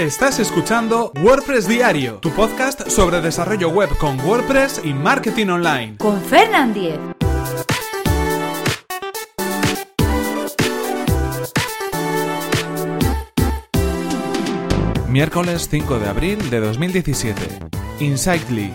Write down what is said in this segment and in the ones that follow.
Estás escuchando WordPress Diario, tu podcast sobre desarrollo web con WordPress y marketing online. Con Fernand Diez. Miércoles 5 de abril de 2017. Insightly.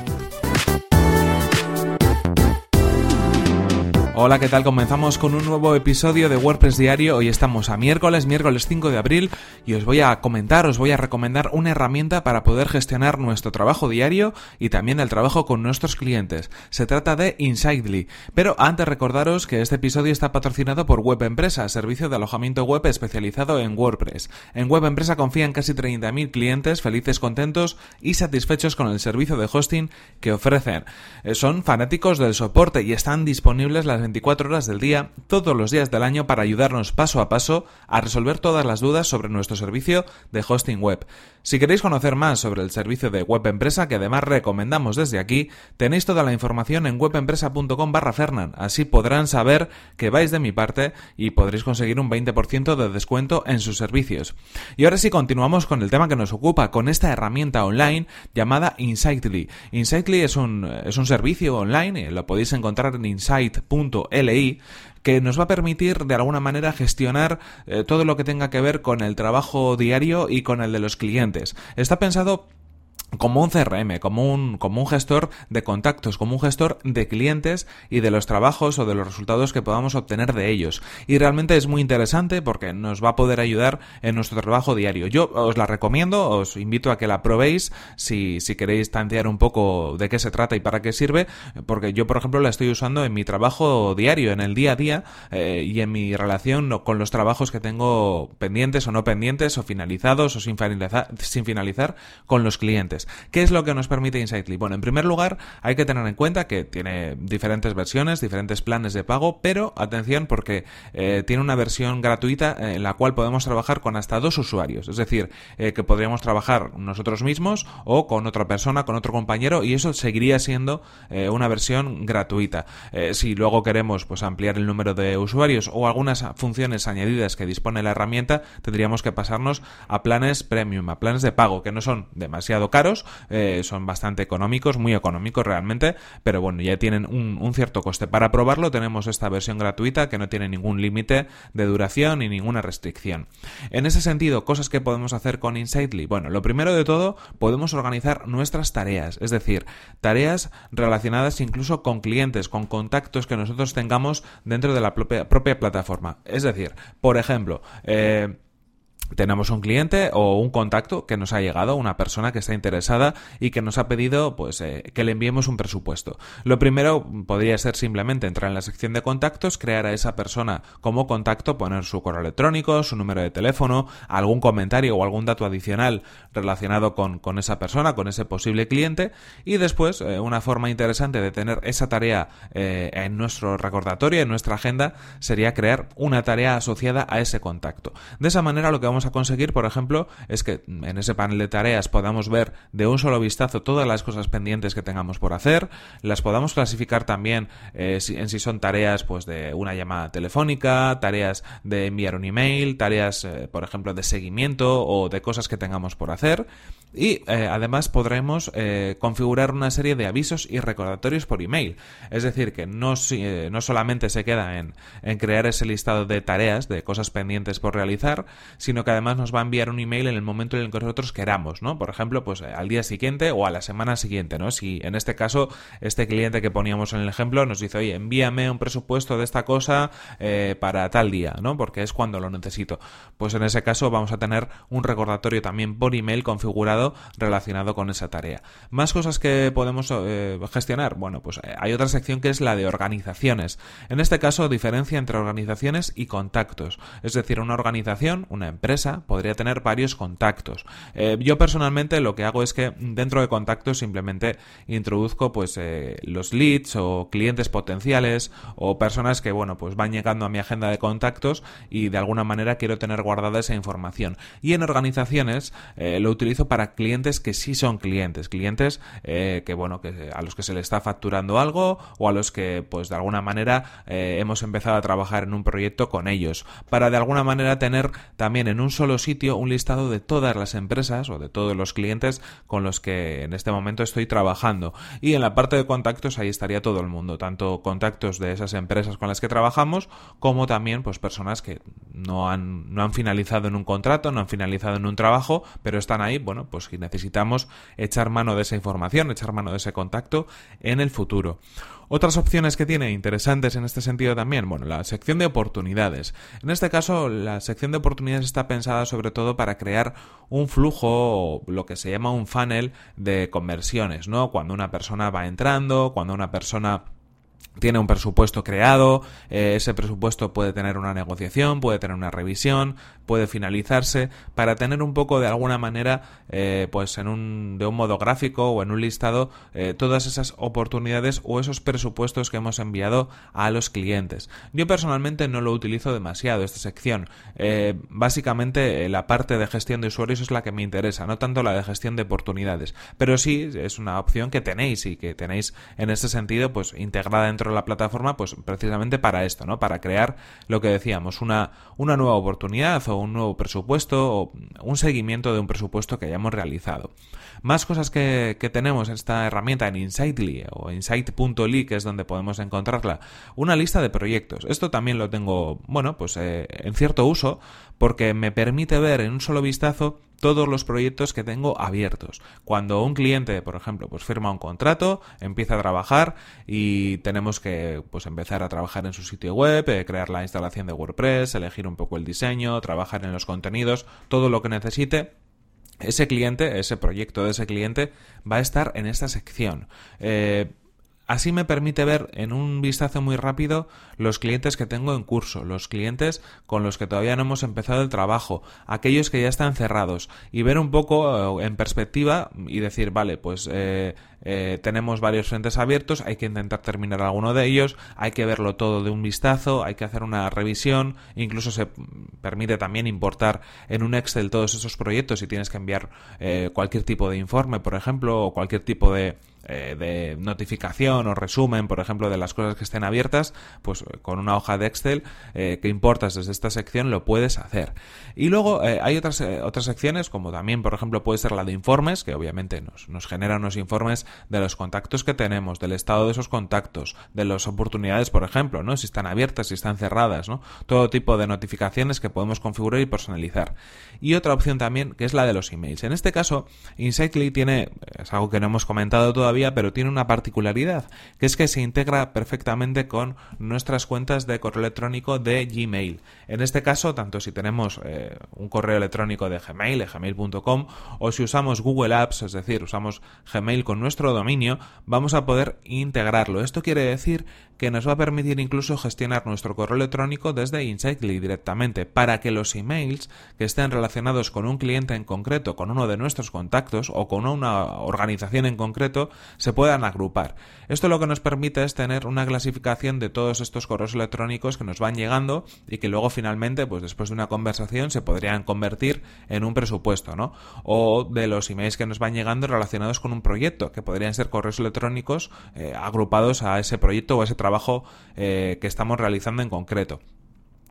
Hola, ¿qué tal? Comenzamos con un nuevo episodio de WordPress Diario. Hoy estamos a miércoles, miércoles 5 de abril, y os voy a comentar, os voy a recomendar una herramienta para poder gestionar nuestro trabajo diario y también el trabajo con nuestros clientes. Se trata de Insightly. Pero antes recordaros que este episodio está patrocinado por Web Empresa, servicio de alojamiento web especializado en WordPress. En Web Empresa confían casi 30.000 clientes felices, contentos y satisfechos con el servicio de hosting que ofrecen. Eh, son fanáticos del soporte y están disponibles las 24 horas del día, todos los días del año, para ayudarnos paso a paso a resolver todas las dudas sobre nuestro servicio de hosting web. Si queréis conocer más sobre el servicio de Web Empresa, que además recomendamos desde aquí, tenéis toda la información en webempresa.com barra Fernan. Así podrán saber que vais de mi parte y podréis conseguir un 20% de descuento en sus servicios. Y ahora sí continuamos con el tema que nos ocupa, con esta herramienta online llamada Insightly. Insightly es un, es un servicio online, lo podéis encontrar en insight.com LI que nos va a permitir de alguna manera gestionar eh, todo lo que tenga que ver con el trabajo diario y con el de los clientes. Está pensado como un CRM, como un, como un gestor de contactos, como un gestor de clientes y de los trabajos o de los resultados que podamos obtener de ellos. Y realmente es muy interesante porque nos va a poder ayudar en nuestro trabajo diario. Yo os la recomiendo, os invito a que la probéis si, si queréis tantear un poco de qué se trata y para qué sirve, porque yo, por ejemplo, la estoy usando en mi trabajo diario, en el día a día eh, y en mi relación con los trabajos que tengo pendientes o no pendientes o finalizados o sin finalizar, sin finalizar con los clientes. ¿Qué es lo que nos permite Insightly? Bueno, en primer lugar, hay que tener en cuenta que tiene diferentes versiones, diferentes planes de pago, pero atención porque eh, tiene una versión gratuita en la cual podemos trabajar con hasta dos usuarios. Es decir, eh, que podríamos trabajar nosotros mismos o con otra persona, con otro compañero, y eso seguiría siendo eh, una versión gratuita. si luego queremos pues ampliar el número de usuarios o algunas funciones añadidas que dispone la herramienta, tendríamos que pasarnos a planes premium, a planes de pago, que no son demasiado caros eh, son bastante económicos, muy económicos realmente, pero bueno, ya tienen un, cierto coste. Para probarlo tenemos esta versión gratuita que no tiene ningún límite de duración ni ninguna restricción. En ese sentido, cosas que podemos hacer con Insightly. Bueno, lo primero de todo, podemos organizar nuestras tareas, es decir, tareas relacionadas incluso con clientes, con contactos que nosotros tengamos dentro de la propia, plataforma. Es decir, por ejemplo, eh, tenemos un cliente o un contacto que nos ha llegado, una persona que está interesada y que nos ha pedido pues eh, que le enviemos un presupuesto. Lo primero podría ser simplemente entrar en la sección de contactos, crear a esa persona como contacto, poner su correo electrónico, su número de teléfono, algún comentario o algún dato adicional relacionado con, con esa persona, con ese posible cliente y después eh, una forma interesante de tener esa tarea eh, en nuestro recordatorio, en nuestra agenda, sería crear una tarea asociada a ese contacto. De esa manera lo que vamos vamos a conseguir, por ejemplo, es que en ese panel de tareas podamos ver de un solo vistazo todas las cosas pendientes que tengamos por hacer, las podamos clasificar también eh, en si son tareas pues de una llamada telefónica, tareas de enviar un email, tareas, eh, por ejemplo, de seguimiento o de cosas que tengamos por hacer. Y eh, además podremos configurar una serie de avisos y recordatorios por email. Es decir, que no, no solamente se queda en, en crear ese listado de tareas, de cosas pendientes por realizar, sino que además nos va a enviar un email en el momento en el que nosotros queramos, ¿no? Por ejemplo, pues eh, al día siguiente o a la semana siguiente, ¿no? Si en este caso este cliente que poníamos en el ejemplo nos dice, oye, envíame un presupuesto de esta cosa eh, para tal día, ¿no? Porque es cuando lo necesito. Pues en ese caso vamos a tener un recordatorio también por email configurado relacionado con esa tarea. Más cosas que podemos eh, gestionar. Bueno, pues hay otra sección que es la de organizaciones. En este caso, diferencia entre organizaciones y contactos. Es decir, una organización, una empresa, podría tener varios contactos. Eh, yo personalmente lo que hago es que dentro de contactos simplemente introduzco pues eh, los leads o clientes potenciales o personas que bueno pues van llegando a mi agenda de contactos y de alguna manera quiero tener guardada esa información. Y en organizaciones eh, lo utilizo para clientes que sí son clientes, clientes que bueno que a los que se le está facturando algo o a los que pues de alguna manera hemos empezado a trabajar en un proyecto con ellos para de alguna manera tener también en un solo sitio un listado de todas las empresas o de todos los clientes con los que en este momento estoy trabajando. Y en la parte de contactos ahí estaría todo el mundo, tanto contactos de esas empresas con las que trabajamos como también pues personas que no han, no han finalizado en un contrato, no han finalizado en un trabajo, pero están ahí, bueno, pues si necesitamos echar mano de esa información, echar mano de ese contacto en el futuro. Otras opciones que tiene interesantes en este sentido también, bueno, la sección de oportunidades. En este caso, la sección de oportunidades está pensada sobre todo para crear un flujo o lo que se llama un funnel de conversiones, ¿no? Cuando una persona va entrando, cuando una persona tiene un presupuesto creado, eh, ese presupuesto puede tener una negociación, puede tener una revisión, puede finalizarse, para tener un poco de alguna manera, eh, pues en un, de un modo gráfico o en un listado, eh, todas esas oportunidades o esos presupuestos que hemos enviado a los clientes. Yo personalmente no lo utilizo demasiado, esta sección. básicamente la parte de gestión de usuarios es la que me interesa, no tanto la de gestión de oportunidades, pero sí es una opción que tenéis y que tenéis en ese sentido, pues integrada dentro de la plataforma, pues precisamente para esto, ¿no? Para crear lo que decíamos, una, una nueva oportunidad o un nuevo presupuesto o un seguimiento de un presupuesto que hayamos realizado. Más cosas que, tenemos en esta herramienta en Insightly o Insight.ly, que es donde podemos encontrarla, una lista de proyectos. Esto también lo tengo, bueno, pues eh, en cierto uso porque me permite ver en un solo vistazo todos los proyectos que tengo abiertos. Cuando un cliente, por ejemplo, pues firma un contrato, empieza a trabajar y tenemos que pues empezar a trabajar en su sitio web, eh, crear la instalación de WordPress, elegir un poco el diseño, trabajar en los contenidos, todo lo que necesite, ese cliente, ese proyecto de ese cliente va a estar en esta sección. Eh, Así me permite ver en un vistazo muy rápido los clientes que tengo en curso, los clientes con los que todavía no hemos empezado el trabajo, aquellos que ya están cerrados y ver un poco eh, en perspectiva y decir, vale, pues eh, eh, tenemos varios frentes abiertos, hay que intentar terminar alguno de ellos, hay que verlo todo de un vistazo, hay que hacer una revisión, incluso se permite también importar en un Excel todos esos proyectos si tienes que enviar cualquier tipo de informe, por ejemplo, o cualquier tipo de eh, de notificación o resumen, por ejemplo, de las cosas que estén abiertas, pues eh, con una hoja de Excel eh, que importas desde esta sección lo puedes hacer. Y luego hay otras, otras secciones, como también, por ejemplo, puede ser la de informes, que obviamente nos, nos genera unos informes de los contactos que tenemos, del estado de esos contactos, de las oportunidades, por ejemplo, ¿no? Si están abiertas, si están cerradas. Todo tipo de notificaciones que podemos configurar y personalizar. Y otra opción también, que es la de los emails. En este caso, Insightly tiene, es algo que no hemos comentado todavía, pero tiene una particularidad, que es que se integra perfectamente con nuestras cuentas de correo electrónico de Gmail. En este caso, tanto si tenemos eh, un correo electrónico de Gmail, gmail.com, o si usamos Google Apps, es decir, usamos Gmail con nuestro dominio, vamos a poder integrarlo. Esto quiere decir que nos va a permitir incluso gestionar nuestro correo electrónico desde Insightly directamente, para que los emails que estén relacionados con un cliente en concreto, con uno de nuestros contactos o con una organización en concreto, se puedan agrupar. Esto lo que nos permite es tener una clasificación de todos estos correos electrónicos que nos van llegando y que luego finalmente, pues después de una conversación, se podrían convertir en un presupuesto, ¿no? O de los emails que nos van llegando relacionados con un proyecto, que podrían ser correos electrónicos eh, agrupados a ese proyecto o a ese trabajo eh, que estamos realizando en concreto.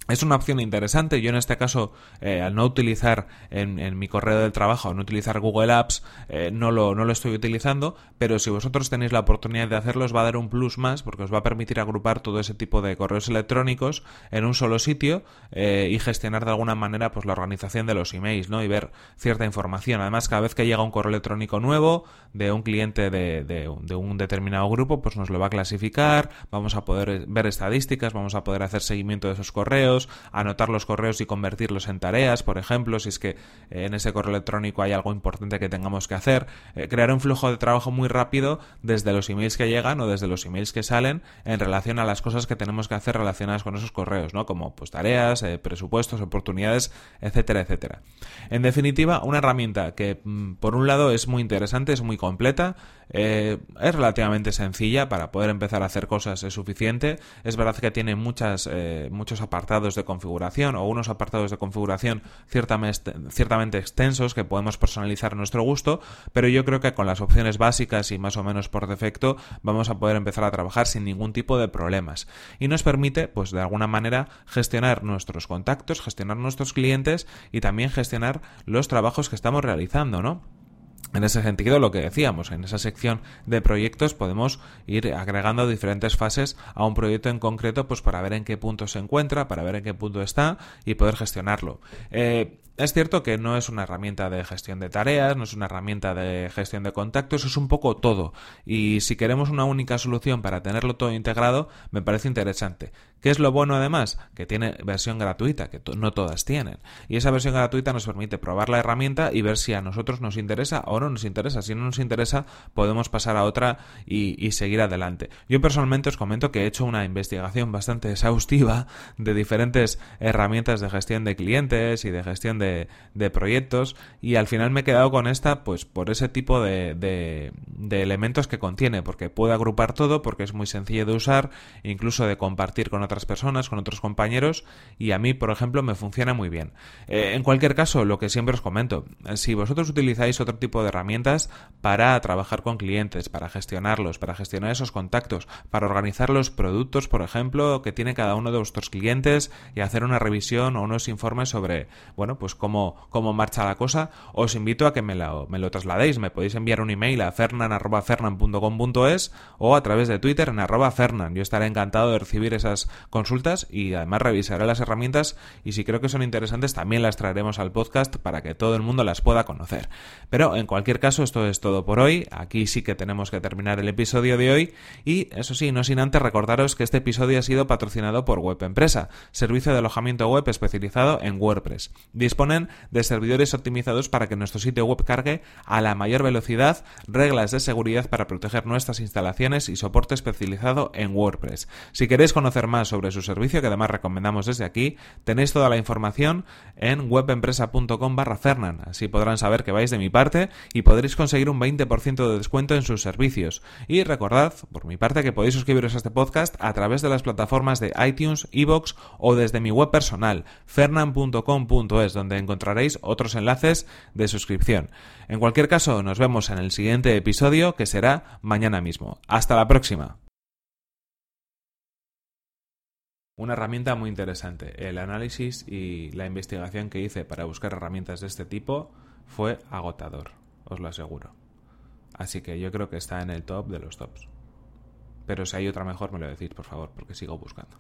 Es una opción interesante. Yo en este caso, eh, al no utilizar en, mi correo del trabajo, no utilizar Google Apps, eh, no, lo, no lo estoy utilizando, pero si vosotros tenéis la oportunidad de hacerlo, os va a dar un plus más porque os va a permitir agrupar todo ese tipo de correos electrónicos en un solo sitio eh, y gestionar de alguna manera pues la organización de los emails, ¿no? Y ver cierta información. Además, cada vez que llega un correo electrónico nuevo de un cliente de, de un determinado grupo, pues nos lo va a clasificar, vamos a poder ver estadísticas, vamos a poder hacer seguimiento de esos correos anotar los correos y convertirlos en tareas, por ejemplo, si es que eh, en ese correo electrónico hay algo importante que tengamos que hacer, eh, crear un flujo de trabajo muy rápido desde los emails que llegan o desde los emails que salen en relación a las cosas que tenemos que hacer relacionadas con esos correos, ¿no? Como pues tareas, eh, presupuestos, oportunidades, etcétera, etcétera. En definitiva, una herramienta que mm, por un lado es muy interesante, es muy completa, es relativamente sencilla para poder empezar a hacer cosas es suficiente. Es verdad que tiene muchas, muchos apartados de configuración o unos apartados de configuración ciertamente, ciertamente extensos que podemos personalizar a nuestro gusto, pero yo creo que con las opciones básicas y más o menos por defecto vamos a poder empezar a trabajar sin ningún tipo de problemas. Y nos permite, pues de alguna manera, gestionar nuestros contactos, gestionar nuestros clientes y también gestionar los trabajos que estamos realizando, ¿no? En ese sentido, lo que decíamos, en esa sección de proyectos podemos ir agregando diferentes fases a un proyecto en concreto, pues para ver en qué punto se encuentra, para ver en qué punto está y poder gestionarlo. Eh, es cierto que no es una herramienta de gestión de tareas, no es una herramienta de gestión de contactos, es un poco todo. Y si queremos una única solución para tenerlo todo integrado, me parece interesante. ¿Qué es lo bueno además? Que tiene versión gratuita, que no todas tienen. Y esa versión gratuita nos permite probar la herramienta y ver si a nosotros nos interesa o no nos interesa. Si no nos interesa, podemos pasar a otra y, seguir adelante. Yo personalmente os comento que he hecho una investigación bastante exhaustiva de diferentes herramientas de gestión de clientes y de gestión de proyectos y al final me he quedado con esta pues por ese tipo de, de, elementos que contiene, porque puede agrupar todo, porque es muy sencillo de usar, incluso de compartir con otras personas, con otros compañeros y a mí, por ejemplo, me funciona muy bien. Eh, en cualquier caso, lo que siempre os comento, si vosotros utilizáis otro tipo de herramientas para trabajar con clientes, para gestionarlos, para gestionar esos contactos, para organizar los productos, por ejemplo, que tiene cada uno de vuestros clientes y hacer una revisión o unos informes sobre, bueno, pues cómo, cómo marcha la cosa, os invito a que me lo, me lo trasladéis. Me podéis enviar un email a fernan.fernan.com.es o a través de Twitter en arroba fernan. Yo estaré encantado de recibir esas consultas y además revisaré las herramientas y si creo que son interesantes también las traeremos al podcast para que todo el mundo las pueda conocer. Pero en cualquier caso, esto es todo por hoy. Aquí sí que tenemos que terminar el episodio de hoy y eso sí, no sin antes recordaros que este episodio ha sido patrocinado por Web Empresa, servicio de alojamiento web especializado en WordPress de servidores optimizados para que nuestro sitio web cargue a la mayor velocidad, reglas de seguridad para proteger nuestras instalaciones y soporte especializado en WordPress. Si queréis conocer más sobre su servicio, que además recomendamos desde aquí, tenéis toda la información en webempresa.com barra Fernan. Así podrán saber que vais de mi parte y podréis conseguir un 20% de descuento en sus servicios. Y recordad, por mi parte, que podéis suscribiros a este podcast a través de las plataformas de iTunes, Evox o desde mi web personal, fernan.com.es, donde encontraréis otros enlaces de suscripción. En cualquier caso, nos vemos en el siguiente episodio que será mañana mismo. Hasta la próxima. Una herramienta muy interesante. El análisis y la investigación que hice para buscar herramientas de este tipo fue agotador, os lo aseguro. Así que yo creo que está en el top de los tops. Pero si hay otra mejor, me lo decís, por favor, porque sigo buscando.